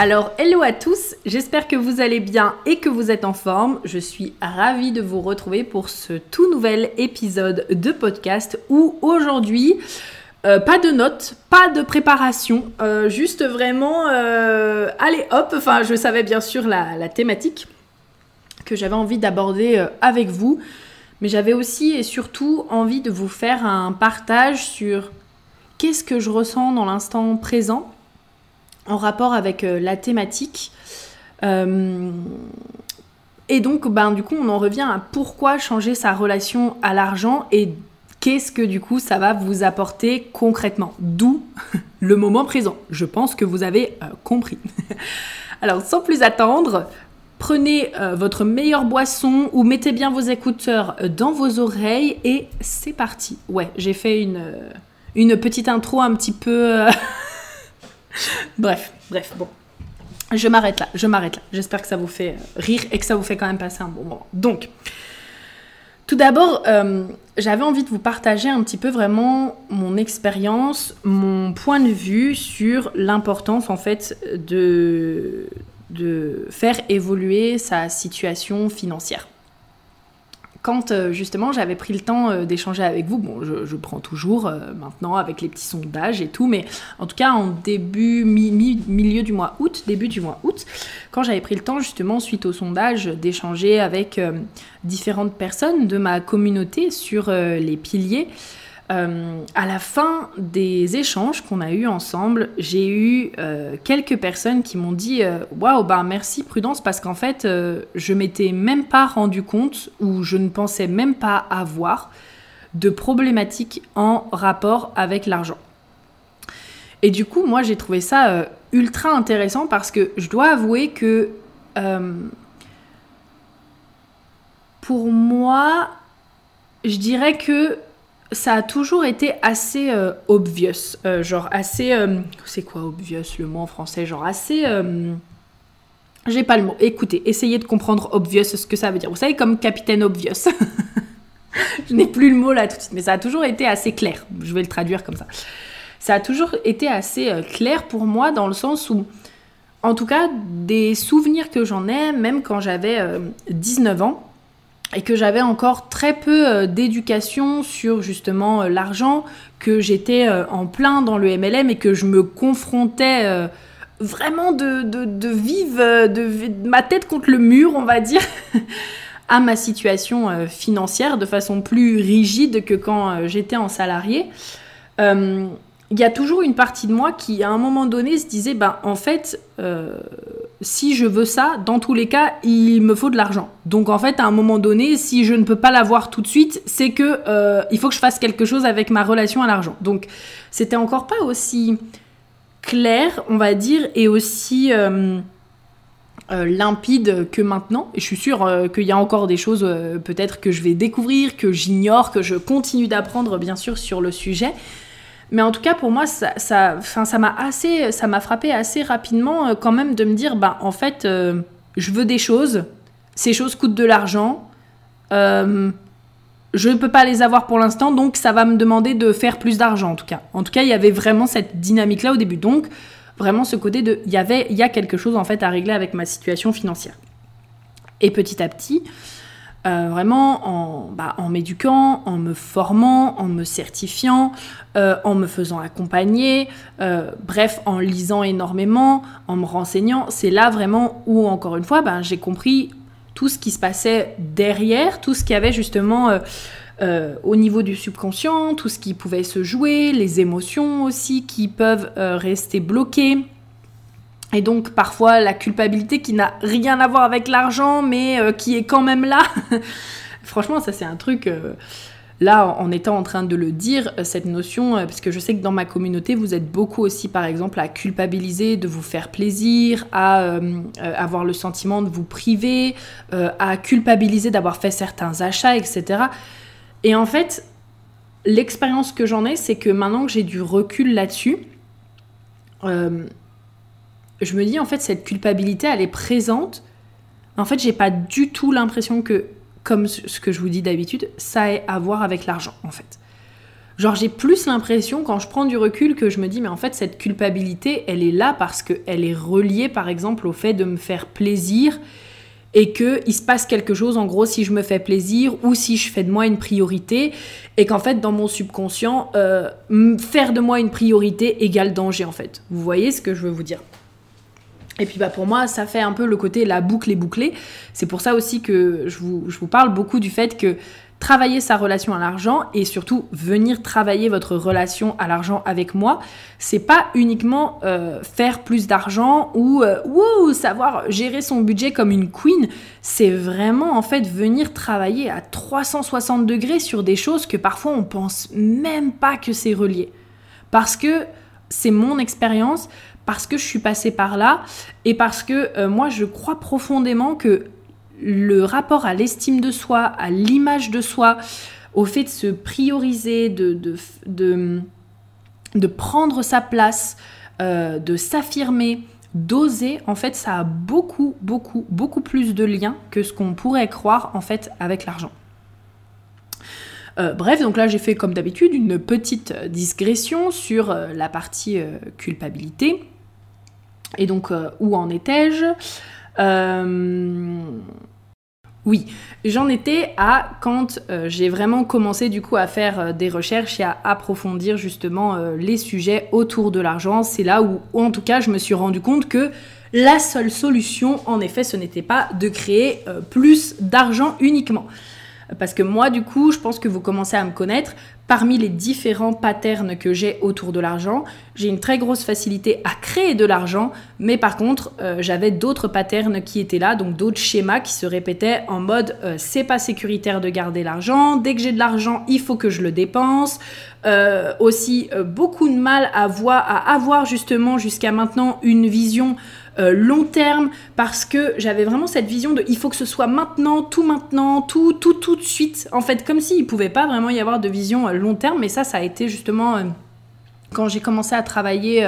Alors, hello à tous, j'espère que vous allez bien et que vous êtes en forme. Je suis ravie de vous retrouver pour ce tout nouvel épisode de podcast où aujourd'hui, euh, pas de notes, pas de préparation, euh, juste vraiment, euh, allez hop, enfin je savais bien sûr la, la thématique que j'avais envie d'aborder avec vous, mais j'avais aussi et surtout envie de vous faire un partage sur qu'est-ce que je ressens dans l'instant présent en rapport avec euh, la thématique. Euh, et donc, ben, du coup, on en revient à pourquoi changer sa relation à l'argent et qu'est-ce que du coup ça va vous apporter concrètement. D'où le moment présent. Je pense que vous avez euh, compris. Alors, sans plus attendre, prenez votre meilleure boisson ou mettez bien vos écouteurs dans vos oreilles et c'est parti. Ouais, j'ai fait une, une petite intro un petit peu... bref, bref, bon. Je m'arrête là, je m'arrête là. J'espère que ça vous fait rire et que ça vous fait quand même passer un bon moment. Donc, tout d'abord, euh, j'avais envie de vous partager un petit peu vraiment mon expérience, mon point de vue sur l'importance en fait de faire évoluer sa situation financière quand euh, justement j'avais pris le temps euh, d'échanger avec vous, bon, je, prends toujours euh, maintenant avec les petits sondages et tout, mais en tout cas en début, milieu du mois août, début du mois août, quand j'avais pris le temps justement suite au sondage d'échanger avec différentes personnes de ma communauté sur les piliers, euh, à la fin des échanges qu'on a eus ensemble, j'ai eu euh, quelques personnes qui m'ont dit euh, Waouh, bah merci Prudence, parce qu'en fait, je m'étais même pas rendu compte ou je ne pensais même pas avoir de problématiques en rapport avec l'argent. Et du coup, moi, j'ai trouvé ça ultra intéressant parce que je dois avouer que pour moi, je dirais que ça a toujours été assez euh, obvious, euh, genre assez, euh, c'est quoi obvious le mot en français, genre assez, j'ai pas le mot. Écoutez, essayez de comprendre obvious ce que ça veut dire. Vous savez comme capitaine obvious. Je n'ai plus le mot là tout de suite, mais ça a toujours été assez clair. Je vais le traduire comme ça. Ça a toujours été assez clair pour moi dans le sens où, en tout cas, des souvenirs que j'en ai, même quand j'avais 19 ans et que j'avais encore très peu euh, d'éducation sur justement euh, l'argent, que j'étais euh, en plein dans le MLM et que je me confrontais vraiment de, de, vive, de, ma tête contre le mur, on va dire, à ma situation financière de façon plus rigide que quand j'étais en salarié il y a toujours une partie de moi qui, à un moment donné, se disait, ben, en fait, euh, si je veux ça, dans tous les cas, il me faut de l'argent. Donc, en fait, à un moment donné, si je ne peux pas l'avoir tout de suite, c'est que euh, il faut que je fasse quelque chose avec ma relation à l'argent. Donc, c'était encore pas aussi clair, on va dire, et aussi euh, limpide que maintenant. Et je suis sûre qu'il y a encore des choses, peut-être que je vais découvrir, que j'ignore, que je continue d'apprendre, bien sûr, sur le sujet. Mais en tout cas, pour moi, ça, m'a assez, ça m'a frappé assez rapidement euh, quand même de me dire, bah, en fait, euh, je veux des choses, ces choses coûtent de l'argent, euh, je ne peux pas les avoir pour l'instant, donc ça va me demander de faire plus d'argent en tout cas. En tout cas, il y avait vraiment cette dynamique-là au début. Donc, vraiment ce côté de, il y il y a quelque chose en fait à régler avec ma situation financière. Et petit à petit, euh, vraiment en, bah, en m'éduquant, en me formant, en me certifiant, euh, en me faisant accompagner, euh, bref, en lisant énormément, en me renseignant, c'est là vraiment où, encore une fois, ben, j'ai compris tout ce qui se passait derrière, tout ce qui avait justement au niveau du subconscient, tout ce qui pouvait se jouer, les émotions aussi qui peuvent rester bloquées et donc parfois la culpabilité qui n'a rien à voir avec l'argent, mais euh, qui est quand même là. Franchement, ça c'est un truc... Euh, là, en étant en train de le dire, euh, cette notion, parce que je sais que dans ma communauté, vous êtes beaucoup aussi, par exemple, à culpabiliser de vous faire plaisir, à avoir le sentiment de vous priver, à culpabiliser d'avoir fait certains achats, etc. Et en fait, l'expérience que j'en ai, c'est que maintenant que j'ai du recul là-dessus, je me dis en fait cette culpabilité elle est présente. En fait, j'ai pas du tout l'impression que comme ce que je vous dis d'habitude, ça ait à voir avec l'argent en fait. Genre j'ai plus l'impression quand je prends du recul que je me dis mais en fait cette culpabilité, elle est là parce qu'elle est reliée par exemple au fait de me faire plaisir et que il se passe quelque chose en gros si je me fais plaisir ou si je fais de moi une priorité et qu'en fait dans mon subconscient euh, faire de moi une priorité égale danger en fait. Vous voyez ce que je veux vous dire? Et puis bah pour moi, ça fait un peu le côté la boucle est bouclée. C'est pour ça aussi que je vous, parle beaucoup du fait que travailler sa relation à l'argent et surtout venir travailler votre relation à l'argent avec moi, c'est pas uniquement euh, faire plus d'argent ou euh, savoir gérer son budget comme une queen, c'est vraiment en fait venir travailler à 360 degrés sur des choses que parfois on pense même pas que c'est relié. Parce que c'est mon expérience, parce que je suis passée par là et parce que euh, moi je crois profondément que le rapport à l'estime de soi, à l'image de soi, au fait de se prioriser, de, de, de, prendre sa place, euh, de s'affirmer, d'oser, en fait, ça a beaucoup, beaucoup, beaucoup plus de liens que ce qu'on pourrait croire, en fait, avec l'argent. Euh, bref, donc là j'ai fait comme d'habitude une petite digression sur la partie culpabilité. Et donc, euh, où en étais-je euh, Oui, j'en étais à quand euh, j'ai vraiment commencé du coup à faire des recherches et à approfondir justement les sujets autour de l'argent. C'est là où, en tout cas, je me suis rendu compte que la seule solution, en effet, ce n'était pas de créer plus d'argent uniquement. Parce que moi, du coup, je pense que vous commencez à me connaître. Parmi les différents patterns que j'ai autour de l'argent, j'ai une très grosse facilité à créer de l'argent, mais par contre, euh, j'avais d'autres patterns qui étaient là, donc d'autres schémas qui se répétaient en mode euh, c'est pas sécuritaire de garder l'argent, dès que j'ai de l'argent, il faut que je le dépense. Euh, aussi, beaucoup de mal à, voir, à avoir justement jusqu'à maintenant une vision euh, long terme parce que j'avais vraiment cette vision de il faut que ce soit maintenant, tout maintenant, tout, tout, tout de suite. En fait, comme s'il ne pouvait pas vraiment y avoir de vision euh, long terme, mais ça, ça a été justement euh, quand j'ai commencé à travailler.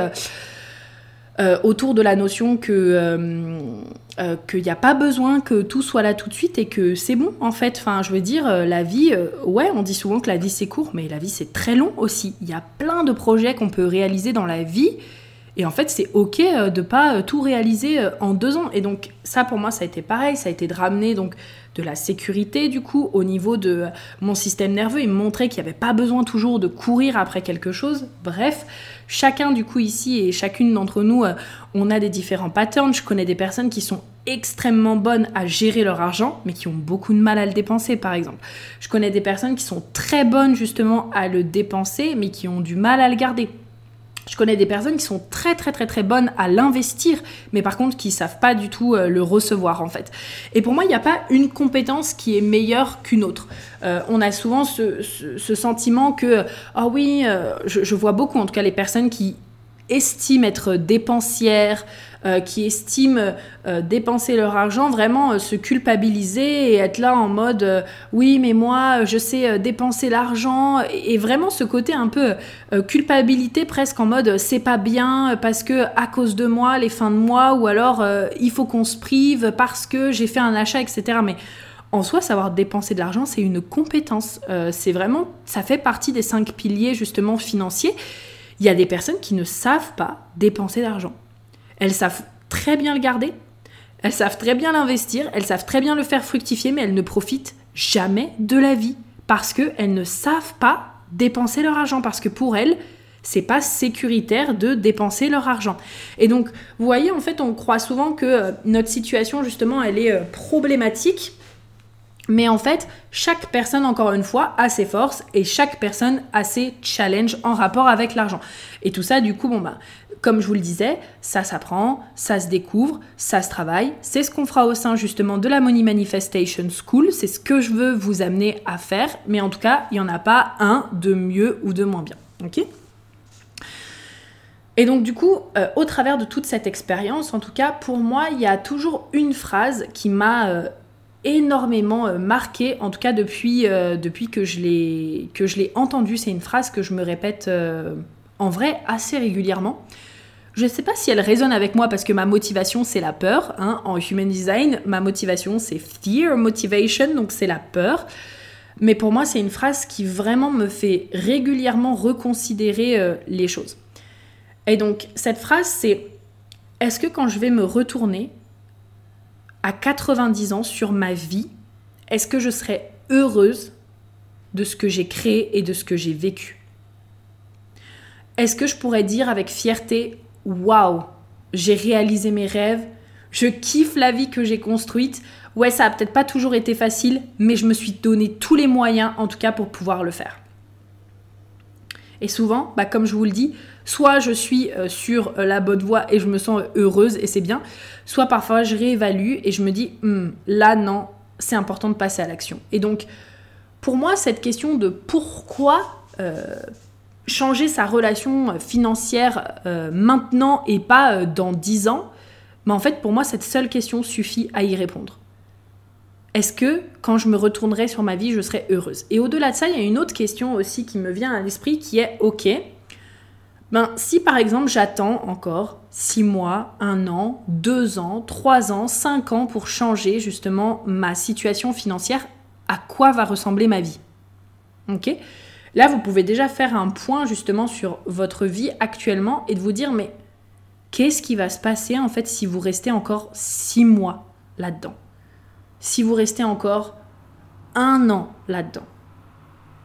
autour de la notion que qu'il n'y a pas besoin que tout soit là tout de suite et que c'est bon en fait. Enfin, je veux dire, la vie, ouais, on dit souvent que la vie c'est court, mais la vie c'est très long aussi. Il y a plein de projets qu'on peut réaliser dans la vie et en fait, c'est ok euh, de pas euh, tout réaliser euh, en deux ans. Et donc, ça pour moi, ça a été pareil. Ça a été de ramener donc de la sécurité du coup au niveau de mon système nerveux et montrer qu'il n'y avait pas besoin toujours de courir après quelque chose. Bref, chacun du coup ici et chacune d'entre nous, on a des différents patterns. Je connais des personnes qui sont extrêmement bonnes à gérer leur argent, mais qui ont beaucoup de mal à le dépenser, par exemple. Je connais des personnes qui sont très bonnes justement à le dépenser, mais qui ont du mal à le garder. Je connais des personnes qui sont très très très très bonnes à l'investir, mais par contre qui savent pas du tout euh, le recevoir en fait. Et pour moi, il n'y a pas une compétence qui est meilleure qu'une autre. Euh, on a souvent ce, sentiment que, oh oui, euh, je, vois beaucoup en tout cas les personnes qui estiment être dépensières, euh, qui estiment euh, dépenser leur argent, vraiment euh, se culpabiliser et être là en mode oui mais moi je sais dépenser l'argent et, vraiment ce côté un peu culpabilité presque en mode c'est pas bien parce que à cause de moi les fins de mois ou alors il faut qu'on se prive parce que j'ai fait un achat etc. Mais En soi, savoir dépenser de l'argent, c'est une compétence. C'est vraiment, ça fait partie des cinq piliers justement financiers. Il y a des personnes qui ne savent pas dépenser d'argent. Elles savent très bien le garder, elles savent très bien l'investir, elles savent très bien le faire fructifier, mais elles ne profitent jamais de la vie parce qu'elles ne savent pas dépenser leur argent, parce que pour elles, c'est pas sécuritaire de dépenser leur argent. Et donc, vous voyez, en fait, on croit souvent que euh, notre situation, justement, elle est euh, problématique. Mais en fait, chaque personne, encore une fois, a ses forces et chaque personne a ses challenges en rapport avec l'argent. Et tout ça, du coup, bon, bah, comme je vous le disais, ça s'apprend, ça se découvre, ça se travaille. C'est ce qu'on fera au sein justement de la Money Manifestation School. C'est ce que je veux vous amener à faire. Mais en tout cas, il n'y en a pas un de mieux ou de moins bien. Ok? Et donc du coup, euh, au travers de toute cette expérience, en tout cas pour moi, il y a toujours une phrase qui m'a euh, énormément euh, marquée, en tout cas depuis, depuis que je l'ai entendue. C'est une phrase que je me répète en vrai assez régulièrement. Je ne sais pas si elle résonne avec moi parce que ma motivation c'est la peur. Hein. En human design, ma motivation c'est fear motivation, donc c'est la peur. Mais pour moi, c'est une phrase qui vraiment me fait régulièrement reconsidérer les choses. Et donc, cette phrase, c'est est-ce que quand je vais me retourner à 90 ans sur ma vie, est-ce que je serai heureuse de ce que j'ai créé et de ce que j'ai vécu? Est-ce que je pourrais dire avec fierté waouh, j'ai réalisé mes rêves, je kiffe la vie que j'ai construite. Ouais, ça a peut-être pas toujours été facile, mais je me suis donné tous les moyens, en tout cas, pour pouvoir le faire. Et souvent, bah, comme je vous le dis, soit je suis euh, sur euh, la bonne voie et je me sens heureuse et c'est bien, soit parfois je réévalue et je me dis, hmm, là non, c'est important de passer à l'action. Et donc, pour moi, cette question de pourquoi euh, changer sa relation financière maintenant et pas dans 10 ans, mais bah, en fait, pour moi, cette seule question suffit à y répondre. Est-ce que quand je me retournerai sur ma vie, je serai heureuse? Et au-delà de ça, il y a une autre question aussi qui me vient à l'esprit qui est, ok, ben, si par exemple j'attends encore 6 mois, 1 an, 2 ans, 3 ans, 5 ans pour changer justement ma situation financière, à quoi va ressembler ma vie? Ok? Là, vous pouvez déjà faire un point justement sur votre vie actuellement et de vous dire, mais qu'est-ce qui va se passer en fait si vous restez encore 6 mois là-dedans? Si vous restez encore un an là-dedans,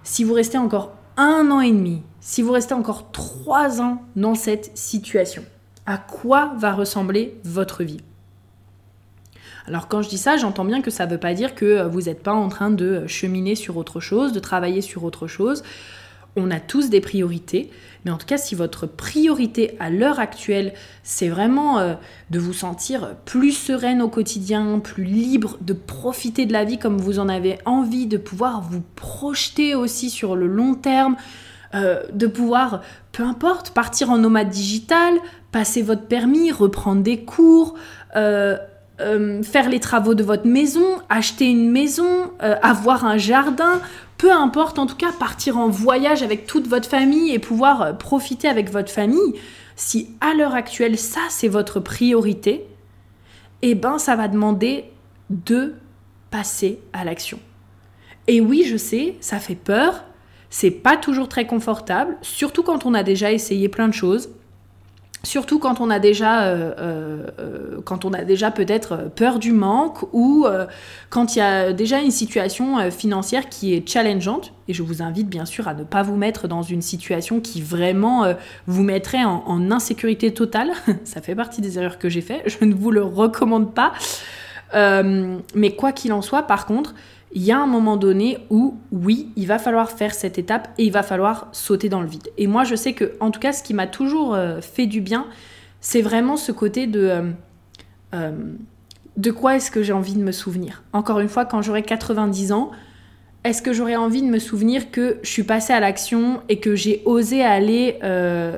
si vous restez encore un an et demi, si vous restez encore trois ans dans cette situation, à quoi va ressembler votre vie? Alors quand je dis ça, j'entends bien que ça ne veut pas dire que vous n'êtes pas en train de cheminer sur autre chose, de travailler sur autre chose. On a tous des priorités, mais en tout cas, si votre priorité à l'heure actuelle, c'est vraiment euh, de vous sentir plus sereine au quotidien, plus libre, de profiter de la vie comme vous en avez envie, de pouvoir vous projeter aussi sur le long terme, euh, de pouvoir, peu importe, partir en nomade digital, passer votre permis, reprendre des cours, euh, faire les travaux de votre maison, acheter une maison, avoir un jardin, peu importe, en tout cas, partir en voyage avec toute votre famille et pouvoir euh, profiter avec votre famille, si à l'heure actuelle, ça, c'est votre priorité, eh ben, ça va demander de passer à l'action. Et oui, je sais, ça fait peur, c'est pas toujours très confortable, surtout quand on a déjà essayé plein de choses. Surtout quand on a déjà, euh, euh, quand on a déjà peut-être peur du manque ou euh, quand il y a déjà une situation financière qui est challengeante. Et je vous invite bien sûr à ne pas vous mettre dans une situation qui vraiment vous mettrait en, insécurité totale. Ça fait partie des erreurs que j'ai fait. Je ne vous le recommande pas. mais quoi qu'il en soit, par contre, il y a un moment donné où, oui, il va falloir faire cette étape et il va falloir sauter dans le vide. Et moi, je sais que, en tout cas, ce qui m'a toujours euh, fait du bien, c'est vraiment ce côté de euh, euh, de quoi est-ce que j'ai envie de me souvenir. Encore une fois, quand j'aurai 90 ans, est-ce que j'aurais envie de me souvenir que je suis passée à l'action et que j'ai osé aller,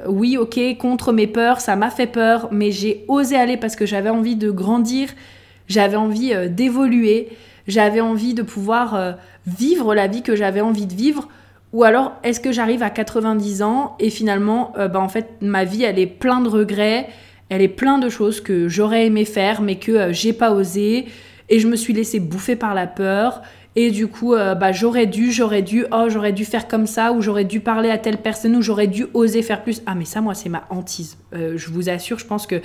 oui, ok, contre mes peurs, ça m'a fait peur, mais j'ai osé aller parce que j'avais envie de grandir, j'avais envie d'évoluer, j'avais envie de pouvoir euh, vivre la vie que j'avais envie de vivre ou alors est-ce que j'arrive à 90 ans et finalement euh, bah, en fait ma vie elle est plein de regrets, elle est plein de choses que j'aurais aimé faire mais que euh, j'ai pas osé Et je me suis laissée bouffer par la peur. Et du coup, euh, bah, j'aurais dû, j'aurais dû, oh, j'aurais dû faire comme ça, ou j'aurais dû parler à telle personne, ou j'aurais dû oser faire plus. Ah, mais ça, moi, c'est ma hantise. Je vous assure, je pense que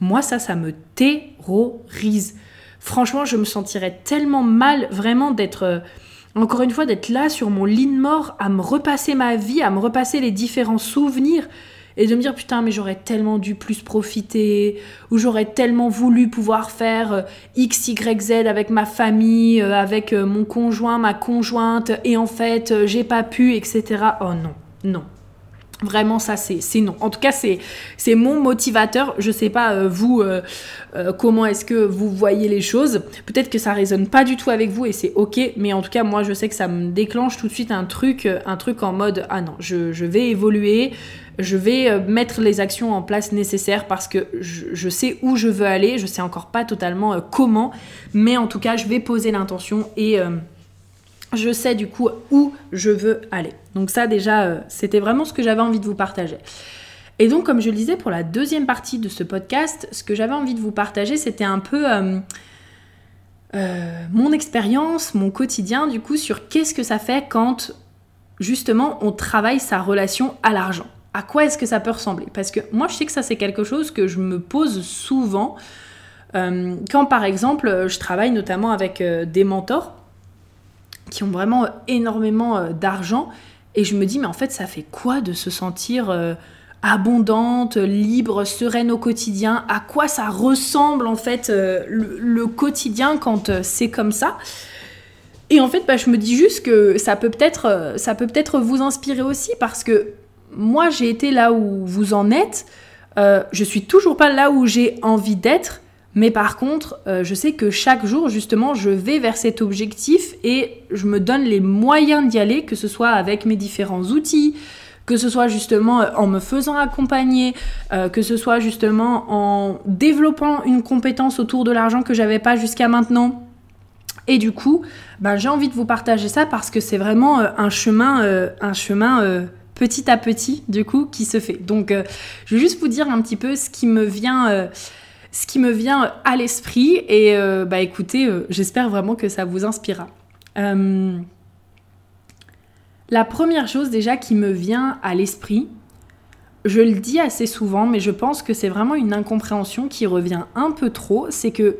moi, ça, ça me terrorise. Franchement, je me sentirais tellement mal, vraiment, d'être. Euh, encore une fois, d'être là sur mon lit de mort, à me repasser ma vie, à me repasser les différents souvenirs et de me dire putain mais j'aurais tellement dû plus profiter ou j'aurais tellement voulu pouvoir faire euh, x y z avec ma famille euh, avec mon conjoint ma conjointe et en fait j'ai pas pu etc oh non non Vraiment, ça, c'est non. En tout cas, c'est mon motivateur. Je sais pas, vous, comment est-ce que vous voyez les choses. Peut-être que ça résonne pas du tout avec vous et c'est ok. Mais en tout cas, moi, je sais que ça me déclenche tout de suite un truc, un truc en mode ah non, je, je vais évoluer je vais euh, mettre les actions en place nécessaires parce que je, sais où je veux aller, je sais encore pas totalement euh, comment, mais en tout cas, je vais poser l'intention et euh, je sais du coup où je veux aller. Donc ça déjà, c'était vraiment ce que j'avais envie de vous partager. Et donc, comme je le disais, pour la deuxième partie de ce podcast, ce que j'avais envie de vous partager, c'était un peu mon expérience, mon quotidien, du coup, sur qu'est-ce que ça fait quand justement on travaille sa relation à l'argent à quoi est-ce que ça peut ressembler? Parce que moi, je sais que ça, c'est quelque chose que je me pose souvent euh, quand, par exemple, je travaille notamment avec euh, des mentors qui ont vraiment énormément euh, d'argent. Et je me dis, mais en fait, ça fait quoi de se sentir abondante, libre, sereine au quotidien? À quoi ça ressemble, en fait, le, quotidien quand c'est comme ça? Et en fait, bah, je me dis juste que ça peut peut-être, ça peut peut-être vous inspirer aussi parce que moi j'ai été là où vous en êtes. Euh, je suis toujours pas là où j'ai envie d'être, mais par contre, euh, je sais que chaque jour, justement, je vais vers cet objectif et je me donne les moyens d'y aller, que ce soit avec mes différents outils, que ce soit justement euh, en me faisant accompagner, que ce soit justement en développant une compétence autour de l'argent que j'avais pas jusqu'à maintenant. Et du coup, ben, j'ai envie de vous partager ça parce que c'est vraiment un chemin, petit à petit, du coup, qui se fait. Donc, euh, je vais juste vous dire un petit peu ce qui me vient, euh, ce qui me vient à l'esprit. Et euh, bah, écoutez, j'espère vraiment que ça vous inspirera. la première chose déjà qui me vient à l'esprit, je le dis assez souvent, mais je pense que c'est vraiment une incompréhension qui revient un peu trop, c'est que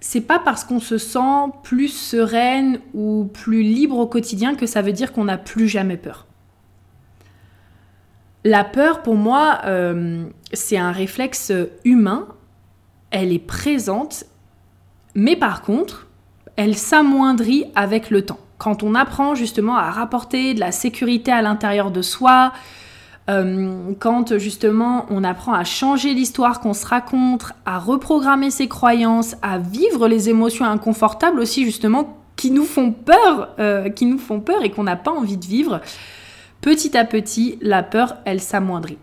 c'est pas parce qu'on se sent plus sereine ou plus libre au quotidien que ça veut dire qu'on n'a plus jamais peur. La peur, pour moi, euh, c'est un réflexe humain. Elle est présente, mais par contre, elle s'amoindrit avec le temps. Quand on apprend justement à rapporter de la sécurité à l'intérieur de soi, euh, quand justement on apprend à changer l'histoire qu'on se raconte, à reprogrammer ses croyances, à vivre les émotions inconfortables aussi justement qui nous font peur, euh, qui nous font peur et qu'on n'a pas envie de vivre, petit à petit, la peur, elle s'amoindrit.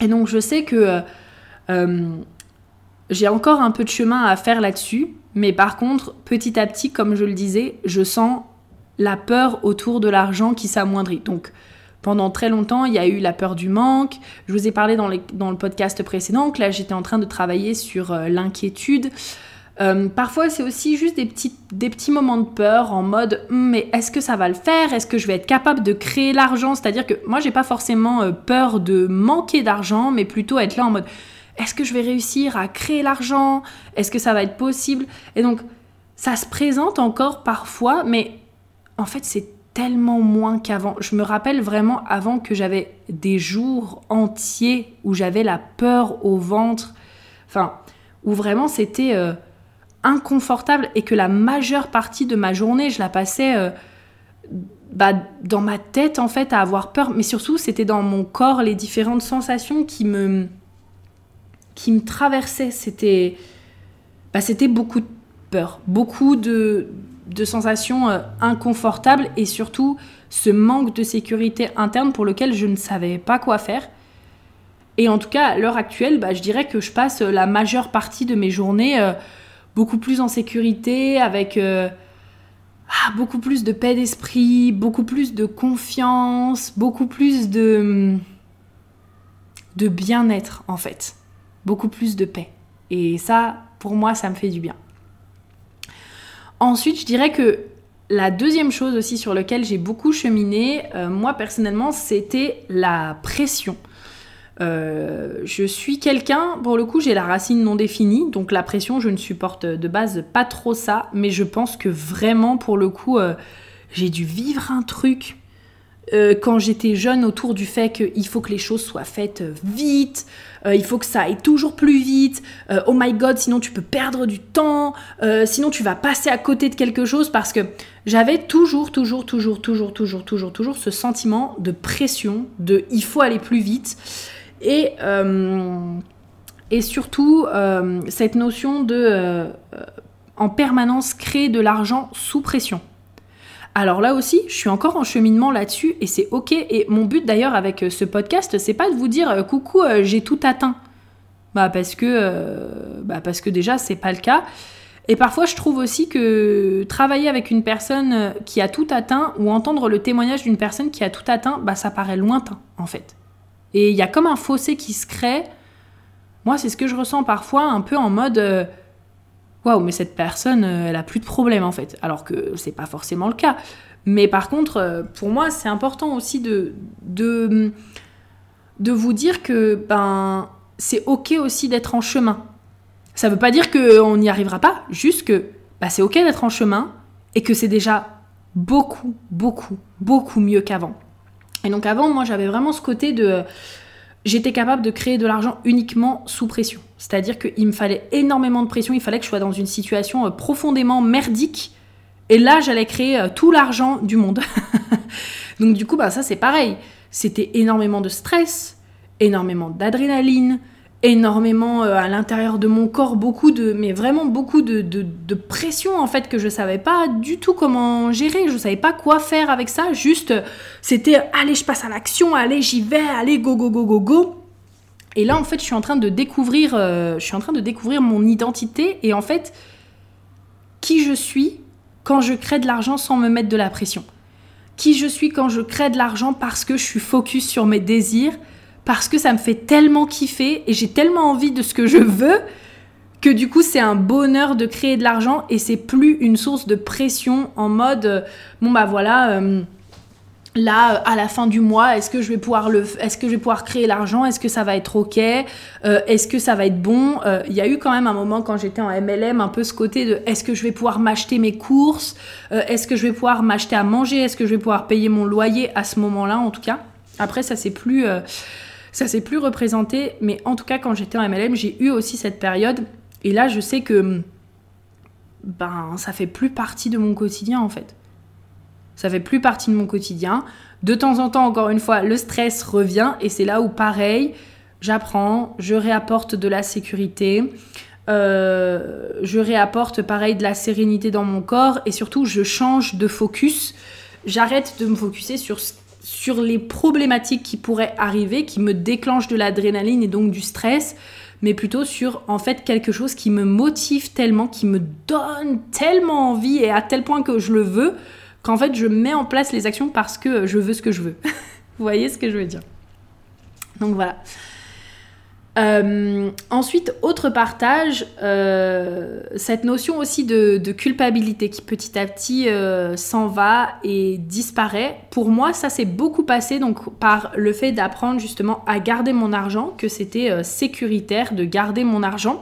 Et donc je sais que euh, euh, j'ai encore un peu de chemin à faire là-dessus, mais par contre, petit à petit, comme je le disais, je sens la peur autour de l'argent qui s'amoindrit. Donc pendant très longtemps, il y a eu la peur du manque. Je vous ai parlé dans, le podcast précédent que là, j'étais en train de travailler sur euh, l'inquiétude. Euh, parfois, c'est aussi juste des petits, des petits moments de peur en mode hum, mais est-ce que ça va le faire? Est-ce que je vais être capable de créer l'argent? C'est-à-dire que moi, j'ai pas forcément euh, peur de manquer d'argent, mais plutôt être là en mode est-ce que je vais réussir à créer l'argent? Est-ce que ça va être possible? Et donc, ça se présente encore parfois, mais en fait, c'est tellement moins qu'avant. Je me rappelle vraiment avant que j'avais des jours entiers où j'avais la peur au ventre, enfin, où vraiment c'était. Euh, inconfortable et que la majeure partie de ma journée, je la passais euh, bah, dans ma tête en fait à avoir peur, mais surtout c'était dans mon corps les différentes sensations qui me traversaient. C'était bah, c'était beaucoup de peur, beaucoup de, sensations euh, inconfortables et surtout ce manque de sécurité interne pour lequel je ne savais pas quoi faire. Et en tout cas, à l'heure actuelle, bah, je dirais que je passe la majeure partie de mes journées euh, beaucoup plus en sécurité, avec euh, ah, beaucoup plus de paix d'esprit, beaucoup plus de confiance, beaucoup plus de, bien-être en fait, beaucoup plus de paix. Et ça, pour moi, ça me fait du bien. Ensuite, je dirais que la deuxième chose aussi sur laquelle j'ai beaucoup cheminé, euh, moi personnellement, c'était la pression. Euh, je suis quelqu'un, pour le coup, j'ai la racine non définie, donc la pression, je ne supporte de base pas trop ça, mais je pense que vraiment, pour le coup, euh, j'ai dû vivre un truc euh, quand j'étais jeune autour du fait qu'il faut que les choses soient faites vite, il faut que ça aille toujours plus vite, oh my god, sinon tu peux perdre du temps, sinon tu vas passer à côté de quelque chose parce que j'avais toujours, toujours, toujours, toujours, toujours, toujours, toujours ce sentiment de pression, de il faut aller plus vite. Et, euh, et surtout, euh, cette notion de euh, en permanence créer de l'argent sous pression. Alors là aussi, je suis encore en cheminement là-dessus et c'est ok. Et mon but d'ailleurs avec ce podcast, c'est pas de vous dire coucou, j'ai tout atteint. Bah parce que, bah parce que déjà c'est pas le cas. Et parfois, je trouve aussi que travailler avec une personne qui a tout atteint ou entendre le témoignage d'une personne qui a tout atteint, bah ça paraît lointain en fait. Et il y a comme un fossé qui se crée. Moi, c'est ce que je ressens parfois, un peu en mode euh, waouh, mais cette personne, euh, elle a plus de problème en fait. Alors que c'est pas forcément le cas. Mais par contre, euh, pour moi, c'est important aussi de, de, de vous dire que ben, c'est ok aussi d'être en chemin. Ça veut pas dire qu'on n'y arrivera pas, juste que ben, c'est ok d'être en chemin et que c'est déjà beaucoup, beaucoup, beaucoup mieux qu'avant. Et donc avant, moi, j'avais vraiment ce côté de... J'étais capable de créer de l'argent uniquement sous pression. C'est-à-dire qu'il me fallait énormément de pression, il fallait que je sois dans une situation euh, profondément merdique. Et là, j'allais créer euh, tout l'argent du monde. donc du coup, bah, ça c'est pareil. C'était énormément de stress, énormément d'adrénaline, énormément euh, à l'intérieur de mon corps, beaucoup de, mais vraiment beaucoup de, de, pression en fait que je savais pas du tout comment gérer, je savais pas quoi faire avec ça, juste c'était allez je passe à l'action, allez j'y vais, allez go go go go go. Et là en fait je suis en train de découvrir, euh, je suis en train de découvrir mon identité et en fait qui je suis quand je crée de l'argent sans me mettre de la pression. Qui je suis quand je crée de l'argent parce que je suis focus sur mes désirs, parce que ça me fait tellement kiffer et j'ai tellement envie de ce que je veux que du coup c'est un bonheur de créer de l'argent et c'est plus une source de pression en mode euh, bon bah voilà euh, là à la fin du mois est-ce que je vais pouvoir le est-ce que je vais pouvoir créer l'argent? Est-ce que ça va être ok? Euh, est-ce que ça va être bon? Il y a eu quand même un moment quand j'étais en MLM un peu ce côté de est-ce que je vais pouvoir m'acheter mes courses? Est-ce que je vais pouvoir m'acheter à manger? Est-ce que je vais pouvoir payer mon loyer à ce moment-là en tout cas? Après ça c'est plus ça s'est plus représenté, mais en tout cas, quand j'étais en MLM, j'ai eu aussi cette période. Et là, je sais que ben, ça fait plus partie de mon quotidien en fait. Ça fait plus partie de mon quotidien. De temps en temps, encore une fois, le stress revient et c'est là où, pareil, j'apprends, je réapporte de la sécurité, euh, je réapporte, pareil, de la sérénité dans mon corps et surtout, je change de focus. J'arrête de me focuser sur sur les problématiques qui pourraient arriver, qui me déclenchent de l'adrénaline et donc du stress, mais plutôt sur en fait quelque chose qui me motive tellement, qui me donne tellement envie et à tel point que je le veux, qu'en fait je mets en place les actions parce que je veux ce que je veux. Vous voyez ce que je veux dire? Donc voilà. Euh, ensuite, autre partage, euh, cette notion aussi de, culpabilité qui petit à petit euh, s'en va et disparaît. Pour moi, ça s'est beaucoup passé donc par le fait d'apprendre justement à garder mon argent, que c'était sécuritaire de garder mon argent.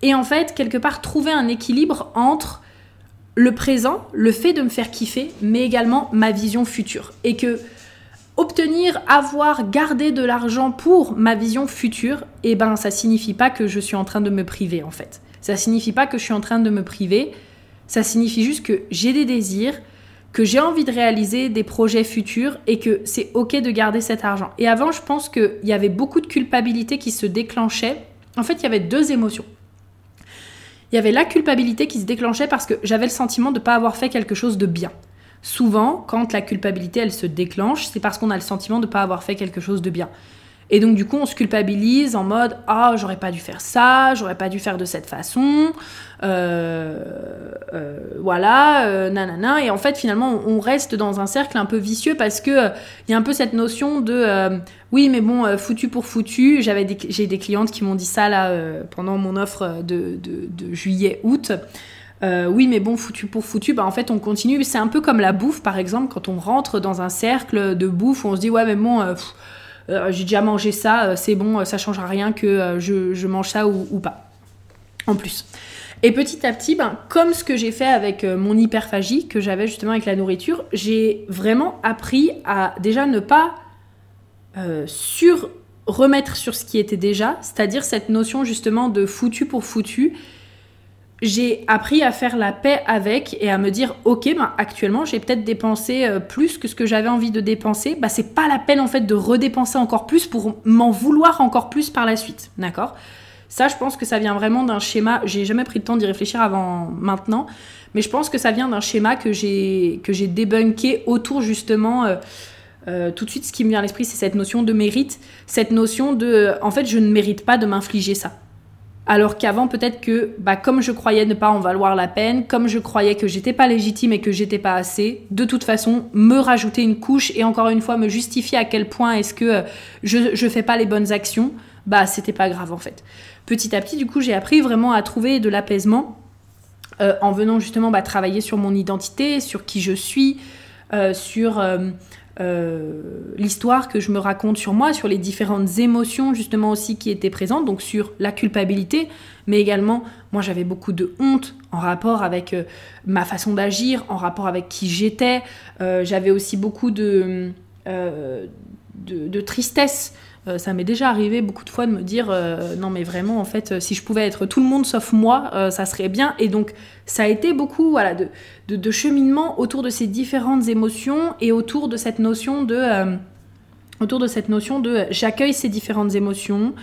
Et en fait, quelque part, trouver un équilibre entre le présent, le fait de me faire kiffer, mais également ma vision future. Et que obtenir, avoir, garder de l'argent pour ma vision future, eh ben ça signifie pas que je suis en train de me priver en fait. Ça signifie pas que je suis en train de me priver, ça signifie juste que j'ai des désirs, que j'ai envie de réaliser des projets futurs et que c'est ok de garder cet argent. Et avant, je pense qu'il y avait beaucoup de culpabilité qui se déclenchait. En fait, il y avait deux émotions. Il y avait la culpabilité qui se déclenchait parce que j'avais le sentiment de ne pas avoir fait quelque chose de bien. Souvent, quand la culpabilité, elle se déclenche, c'est parce qu'on a le sentiment de ne pas avoir fait quelque chose de bien. Et donc du coup, on se culpabilise en mode ah j'aurais pas dû faire ça, j'aurais pas dû faire de cette façon, euh, euh, voilà, euh, nanana. Et en fait, finalement, on reste dans un cercle un peu vicieux parce que il y a un peu cette notion de oui, mais bon, foutu pour foutu. J'avais j'ai des clientes qui m'ont dit ça là pendant mon offre de, de juillet-août. Euh, oui, mais bon, foutu pour foutu, bah en fait, on continue. C'est un peu comme la bouffe, par exemple, quand on rentre dans un cercle de bouffe, on se dit, ouais, mais bon, euh, euh, j'ai déjà mangé ça, c'est bon, ça changera rien que je, mange ça ou, pas. En plus. Et petit à petit, ben, comme ce que j'ai fait avec mon hyperphagie, que j'avais justement avec la nourriture, j'ai vraiment appris à déjà ne pas sur remettre sur ce qui était déjà, c'est-à-dire cette notion justement de foutu pour foutu j'ai appris à faire la paix avec et à me dire ok ben actuellement j'ai peut-être dépensé euh, plus que ce que j'avais envie de dépenser. Bah c'est pas la peine en fait de redépenser encore plus pour m'en vouloir encore plus par la suite. D'accord? Ça je pense que ça vient vraiment d'un schéma j'ai jamais pris le temps d'y réfléchir avant maintenant mais je pense que ça vient d'un schéma que j'ai que j'ai débunké autour justement euh, euh, tout de suite, ce qui me vient à l'esprit, c'est cette notion de mérite, cette notion de, en fait, je ne mérite pas de m'infliger ça. Alors qu'avant, peut-être que, bah, comme je croyais ne pas en valoir la peine, comme je croyais que j'étais pas légitime et que j'étais pas assez, de toute façon, me rajouter une couche et encore une fois me justifier à quel point est-ce que euh, je, je fais pas les bonnes actions, bah, c'était pas grave en fait. Petit à petit, du coup, j'ai appris vraiment à trouver de l'apaisement euh, en venant justement bah, travailler sur mon identité, sur qui je suis, euh, sur l'histoire que je me raconte sur moi, sur les différentes émotions justement aussi qui étaient présentes, donc sur la culpabilité, mais également moi j'avais beaucoup de honte en rapport avec euh, ma façon d'agir, en rapport avec qui j'étais, euh, j'avais aussi beaucoup de, de tristesse. Euh, ça m'est déjà arrivé beaucoup de fois de me dire euh, non mais vraiment en fait euh, si je pouvais être tout le monde sauf moi ça serait bien. Et donc ça a été beaucoup voilà de, de, cheminement autour de ces différentes émotions et autour de cette notion de autour de cette notion de j'accueille ces différentes émotions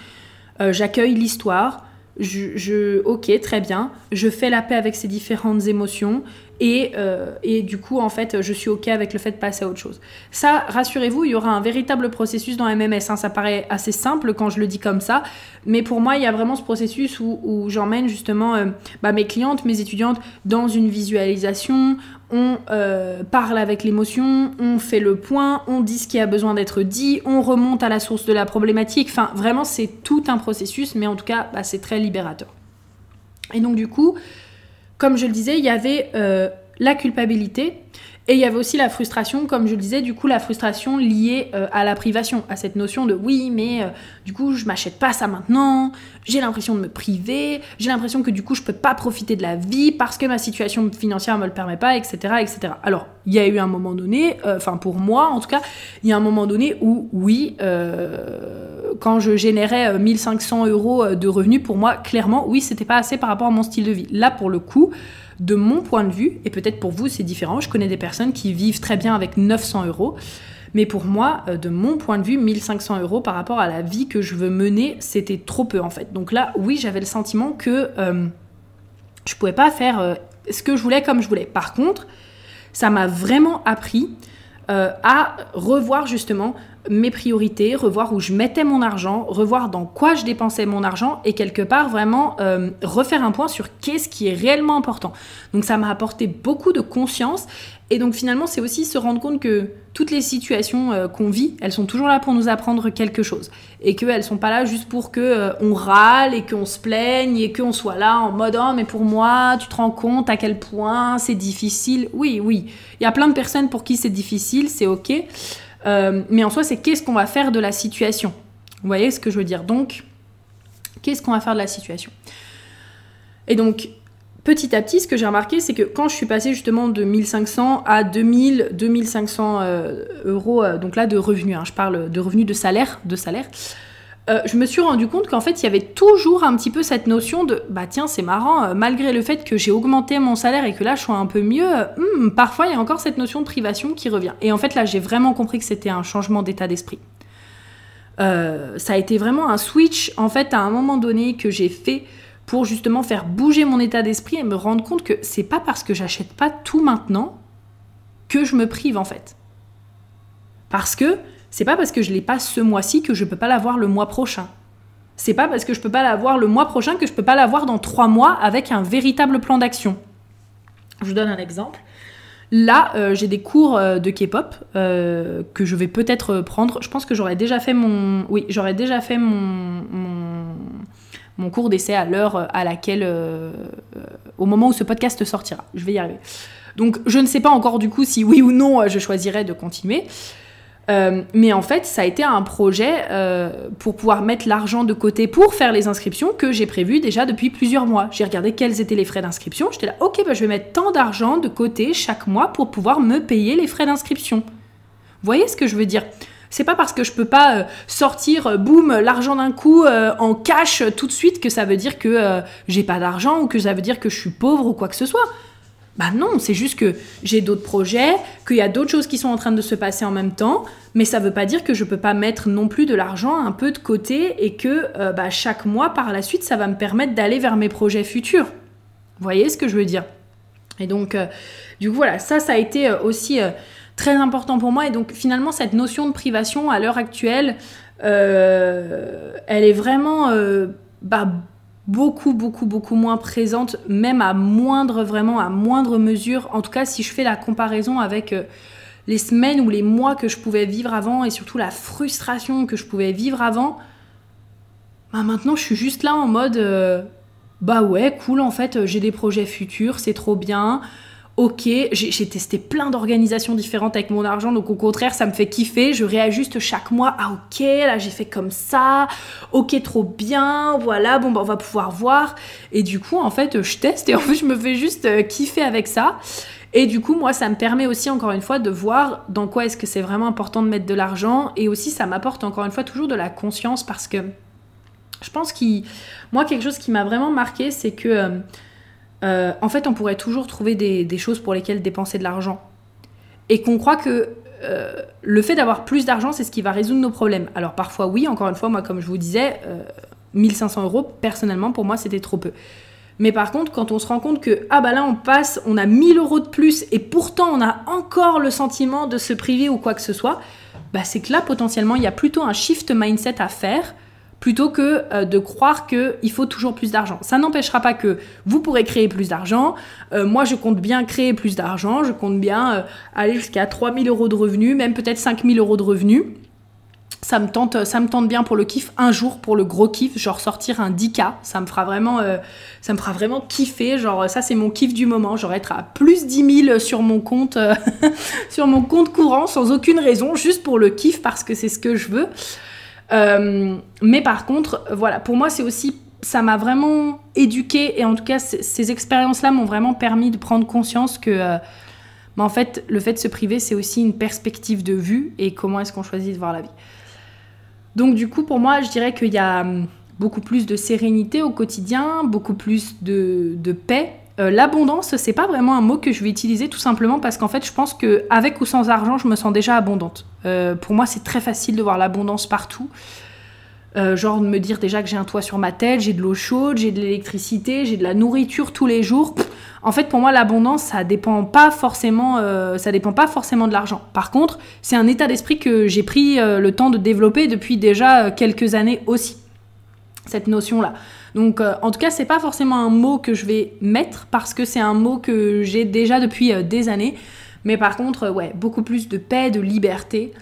j'accueille l'histoire je, je, ok très bien je fais la paix avec ces différentes émotions euh, et, du coup, en fait, je suis OK avec le fait de passer à autre chose. Ça, rassurez-vous, il y aura un véritable processus dans MMS. Hein. Ça paraît assez simple quand je le dis comme ça. Mais pour moi, il y a vraiment ce processus où, j'emmène justement euh, bah, mes clientes, mes étudiantes dans une visualisation. On euh, parle avec l'émotion, on fait le point, on dit ce qui a besoin d'être dit, on remonte à la source de la problématique. Enfin, vraiment, c'est tout un processus, mais en tout cas, bah, c'est très libérateur. Et donc, du coup, comme je le disais, il y avait euh, la culpabilité et il y avait aussi la frustration, comme je le disais, du coup la frustration liée euh, à la privation, à cette notion de oui, mais euh, du coup je m'achète pas ça maintenant, j'ai l'impression de me priver, j'ai l'impression que du coup je peux pas profiter de la vie parce que ma situation financière me le permet pas, etc. etc. Alors il y a eu un moment donné, enfin pour moi en tout cas, il y a un moment donné où oui, quand je générais 1500 euros de revenus, pour moi clairement oui c'était pas assez par rapport à mon style de vie. Là pour le coup, de mon point de vue, et peut-être pour vous c'est différent, je connais des personnes qui vivent très bien avec 900 euros, mais pour moi, euh, de mon point de vue, 1500 euros par rapport à la vie que je veux mener, c'était trop peu en fait. Donc là, oui, j'avais le sentiment que euh, je pouvais pas faire euh, ce que je voulais comme je voulais. Par contre, ça m'a vraiment appris à revoir justement mes priorités, revoir où je mettais mon argent, revoir dans quoi je dépensais mon argent et quelque part vraiment euh, refaire un point sur qu'est-ce qui est réellement important. Donc ça m'a apporté beaucoup de conscience et donc finalement c'est aussi se rendre compte que toutes les situations euh, qu'on vit, elles sont toujours là pour nous apprendre quelque chose et qu'elles sont pas là juste pour que euh, on râle et qu'on se plaigne et qu'on soit là en mode oh mais pour moi tu te rends compte à quel point c'est difficile. Oui oui, il y a plein de personnes pour qui c'est difficile, c'est ok. Euh, mais en soi, c'est qu'est-ce qu'on va faire de la situation. Vous voyez ce que je veux dire Donc, qu'est-ce qu'on va faire de la situation? Et donc, petit à petit, ce que j'ai remarqué, c'est que quand je suis passée justement de 1500 à 2000, 2500 euh, euros, euh, donc là de revenus, hein, je parle de revenus de salaire, de salaire, euh, je me suis rendu compte qu'en fait, il y avait toujours un petit peu cette notion de bah tiens, c'est marrant, euh, malgré le fait que j'ai augmenté mon salaire et que là je suis un peu mieux, hmm, parfois il y a encore cette notion de privation qui revient. Et en fait, là, j'ai vraiment compris que c'était un changement d'état d'esprit. Euh, ça a été vraiment un switch, en fait, à un moment donné que j'ai fait pour justement faire bouger mon état d'esprit et me rendre compte que c'est pas parce que j'achète pas tout maintenant que je me prive en fait. Parce que c'est pas parce que je l'ai pas ce mois-ci que je peux pas l'avoir le mois prochain. C'est pas parce que je peux pas l'avoir le mois prochain que je peux pas l'avoir dans trois mois avec un véritable plan d'action. Je vous donne un exemple. Là, euh, j'ai des cours euh, de K-pop euh, que je vais peut-être prendre. Je pense que j'aurais déjà fait mon, oui, j'aurais déjà fait mon, mon cours d'essai à l'heure à laquelle, au moment où ce podcast sortira. Je vais y arriver. Donc je ne sais pas encore du coup si oui ou non je choisirais de continuer. Euh, mais en fait, ça a été un projet euh, pour pouvoir mettre l'argent de côté pour faire les inscriptions que j'ai prévu déjà depuis plusieurs mois. J'ai regardé quels étaient les frais d'inscription. J'étais là, ok, bah, je vais mettre tant d'argent de côté chaque mois pour pouvoir me payer les frais d'inscription. Vous voyez ce que je veux dire? C'est pas parce que je peux pas euh, sortir, boum, l'argent d'un coup en cash tout de suite que ça veut dire que j'ai pas d'argent ou que ça veut dire que je suis pauvre ou quoi que ce soit. Bah non, c'est juste que j'ai d'autres projets, qu'il y a d'autres choses qui sont en train de se passer en même temps, mais ça veut pas dire que je peux pas mettre non plus de l'argent un peu de côté et que euh, bah, chaque mois par la suite, ça va me permettre d'aller vers mes projets futurs. Vous voyez ce que je veux dire? Et donc, euh, du coup, voilà, ça, ça a été euh, aussi très important pour moi. Et donc, finalement, cette notion de privation à l'heure actuelle, elle est vraiment bah, beaucoup, beaucoup, beaucoup moins présente, même à moindre, vraiment à moindre mesure. En tout cas, si je fais la comparaison avec euh, les semaines ou les mois que je pouvais vivre avant et surtout la frustration que je pouvais vivre avant, bah maintenant je suis juste là en mode euh, bah ouais, cool en fait, j'ai des projets futurs, c'est trop bien ok, j'ai testé plein d'organisations différentes avec mon argent, donc au contraire, ça me fait kiffer. Je réajuste chaque mois. Ah ok, là j'ai fait comme ça. Ok, trop bien. Voilà, bon, bah, on va pouvoir voir. Et du coup, en fait, je teste et en fait, je me fais juste euh, kiffer avec ça. Et du coup, moi, ça me permet aussi, encore une fois, de voir dans quoi est-ce que c'est vraiment important de mettre de l'argent. Et aussi, ça m'apporte, encore une fois, toujours de la conscience parce que je pense que moi, quelque chose qui m'a vraiment marqué, c'est que... Euh, en fait, on pourrait toujours trouver des, choses pour lesquelles dépenser de l'argent. Et qu'on croit que euh, le fait d'avoir plus d'argent, c'est ce qui va résoudre nos problèmes. Alors parfois, oui, encore une fois, moi, comme je vous disais, 1500 euh, euros, personnellement, pour moi, c'était trop peu. Mais par contre, quand on se rend compte que, ah bah là, on passe, on a 1000 euros de plus, et pourtant, on a encore le sentiment de se priver ou quoi que ce soit, bah c'est que là, potentiellement, il y a plutôt un shift mindset à faire plutôt que euh, de croire qu'il faut toujours plus d'argent. Ça n'empêchera pas que vous pourrez créer plus d'argent. Euh, moi, je compte bien créer plus d'argent. Je compte bien euh, aller jusqu'à 3000 euros de revenus, même peut-être 5000 euros de revenus. Ça me, tente, ça me tente bien pour le kiff un jour, pour le gros kiff, genre sortir un 10K. Ça me fera vraiment, ça me fera vraiment kiffer. Genre, ça, c'est mon kiff du moment. Genre, être à plus 10 000 sur mon compte, sur mon compte courant sans aucune raison, juste pour le kiff parce que c'est ce que je veux. Euh, mais par contre, voilà, pour moi, c'est aussi ça m'a vraiment éduqué et en tout cas ces expériences-là m'ont vraiment permis de prendre conscience que euh, bah, en fait le fait de se priver c'est aussi une perspective de vue et comment est-ce qu'on choisit de voir la vie. Donc du coup pour moi je dirais qu'il y a hum, beaucoup plus de sérénité au quotidien, beaucoup plus de, de paix euh, l'abondance, c'est pas vraiment un mot que je vais utiliser tout simplement parce qu'en fait, je pense que avec ou sans argent, je me sens déjà abondante. Euh, pour moi, c'est très facile de voir l'abondance partout. Euh, genre de me dire déjà que j'ai un toit sur ma tête, j'ai de l'eau chaude, j'ai de l'électricité, j'ai de la nourriture tous les jours. en fait, pour moi, l'abondance, ça dépend pas forcément, ça dépend pas forcément de l'argent. Par contre, c'est un état d'esprit que j'ai pris le temps de développer depuis déjà quelques années aussi. Cette notion-là. Donc, euh, en tout cas, c'est pas forcément un mot que je vais mettre parce que c'est un mot que j'ai déjà depuis euh, des années. Mais par contre, euh, ouais, beaucoup plus de paix, de liberté,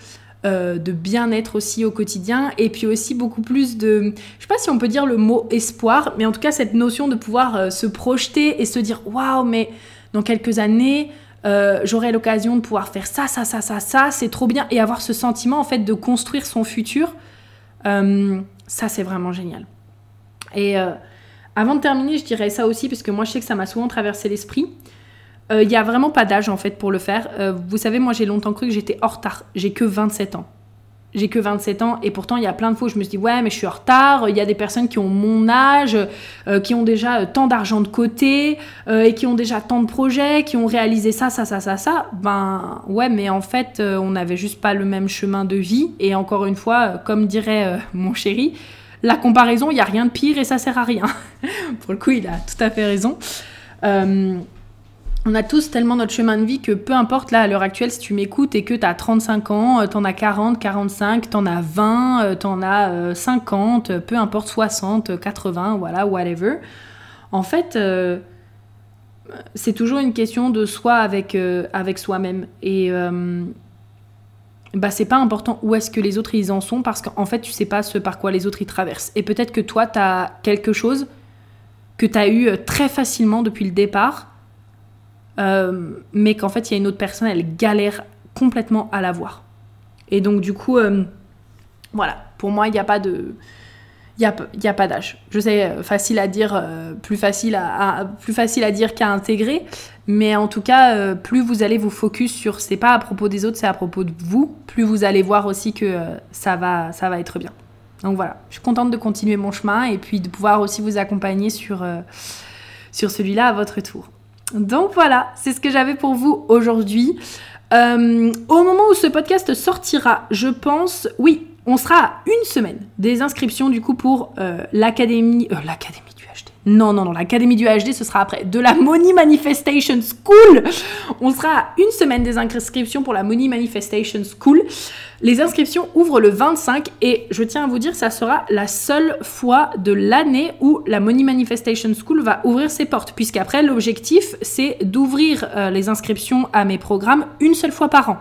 de bien-être aussi au quotidien. Et puis aussi beaucoup plus de. Je sais pas si on peut dire le mot espoir, mais en tout cas, cette notion de pouvoir se projeter et se dire waouh, mais dans quelques années. j'aurai l'occasion de pouvoir faire ça, ça, ça, ça, ça, c'est trop bien, et avoir ce sentiment en fait de construire son futur, ça c'est vraiment génial. Et euh, avant de terminer, je dirais ça aussi, parce que moi je sais que ça m'a souvent traversé l'esprit. Euh, il n'y a vraiment pas d'âge en fait pour le faire. Euh, vous savez, moi j'ai longtemps cru que j'étais en retard. J'ai que 27 ans. J'ai que 27 ans et pourtant il y a plein de fois où je me suis dit ouais mais je suis en retard, il y a des personnes qui ont mon âge, qui ont déjà tant d'argent de côté et qui ont déjà tant de projets, qui ont réalisé ça, ça, ça, ça, ça. Ben ouais mais en fait on n'avait juste pas le même chemin de vie et encore une fois comme dirait mon chéri, la comparaison, il n'y a rien de pire et ça sert à rien. Pour le coup, il a tout à fait raison. Euh, on a tous tellement notre chemin de vie que peu importe là à l'heure actuelle si tu m'écoutes et que tu as 35 ans, euh, t'en as 40, 45, t'en as 20, euh, t'en as 50, peu importe 60, 80, voilà, whatever. En fait, c'est toujours une question de soi avec, avec soi-même. Et bah c'est pas important où est-ce que les autres ils en sont parce qu'en fait tu sais pas ce par quoi les autres ils traversent. Et peut-être que toi tu as quelque chose que tu as eu euh, très facilement depuis le départ, euh, mais qu'en fait il y a une autre personne, elle galère complètement à l'avoir. Et donc du coup, euh, voilà, pour moi il n'y a pas de... Il n'y a, a, pas d'âge. Je sais, facile à dire, plus, facile à, plus facile à dire qu'à intégrer, mais en tout cas, plus vous allez vous focus sur c'est pas à propos des autres, c'est à propos de vous, plus vous allez voir aussi que ça, va, ça va être bien. Donc voilà, je suis contente de continuer mon chemin et puis de pouvoir aussi vous accompagner sur, euh, sur celui-là à votre tour. Donc voilà, c'est ce que j'avais pour vous aujourd'hui. Euh, au moment où ce podcast sortira, je pense, oui, on sera à une semaine des inscriptions du coup pour euh, l'académie, l'académie non, non, non, l'Académie du HD, ce sera après. De la Money Manifestation School. On sera à une semaine des inscriptions pour la Money Manifestation School. Les inscriptions ouvrent le 25 et je tiens à vous dire, ça sera la seule fois de l'année où la Money Manifestation School va ouvrir ses portes. Puisqu'après, l'objectif, c'est d'ouvrir euh, les inscriptions à mes programmes une seule fois par an.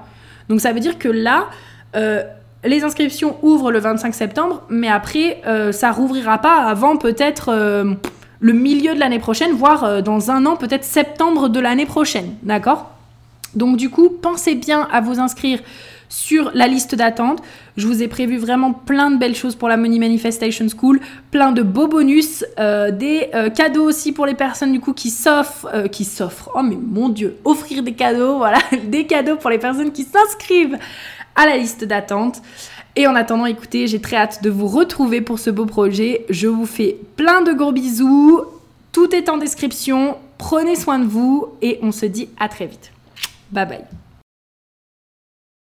Donc ça veut dire que là, euh, les inscriptions ouvrent le 25 septembre, mais après, euh, ça rouvrira pas avant peut-être le milieu de l'année prochaine, voire euh, dans un an, peut-être septembre de l'année prochaine. D'accord? Donc du coup, pensez bien à vous inscrire sur la liste d'attente. Je vous ai prévu vraiment plein de belles choses pour la Money Manifestation School, plein de beaux bonus, euh, des euh, cadeaux aussi pour les personnes du coup qui s'offrent, qui s'offrent. Oh mais mon dieu, offrir des cadeaux, voilà, des cadeaux pour les personnes qui s'inscrivent à la liste d'attente. Et en attendant, écoutez, j'ai très hâte de vous retrouver pour ce beau projet. Je vous fais plein de gros bisous. Tout est en description. Prenez soin de vous et on se dit à très vite. Bye bye.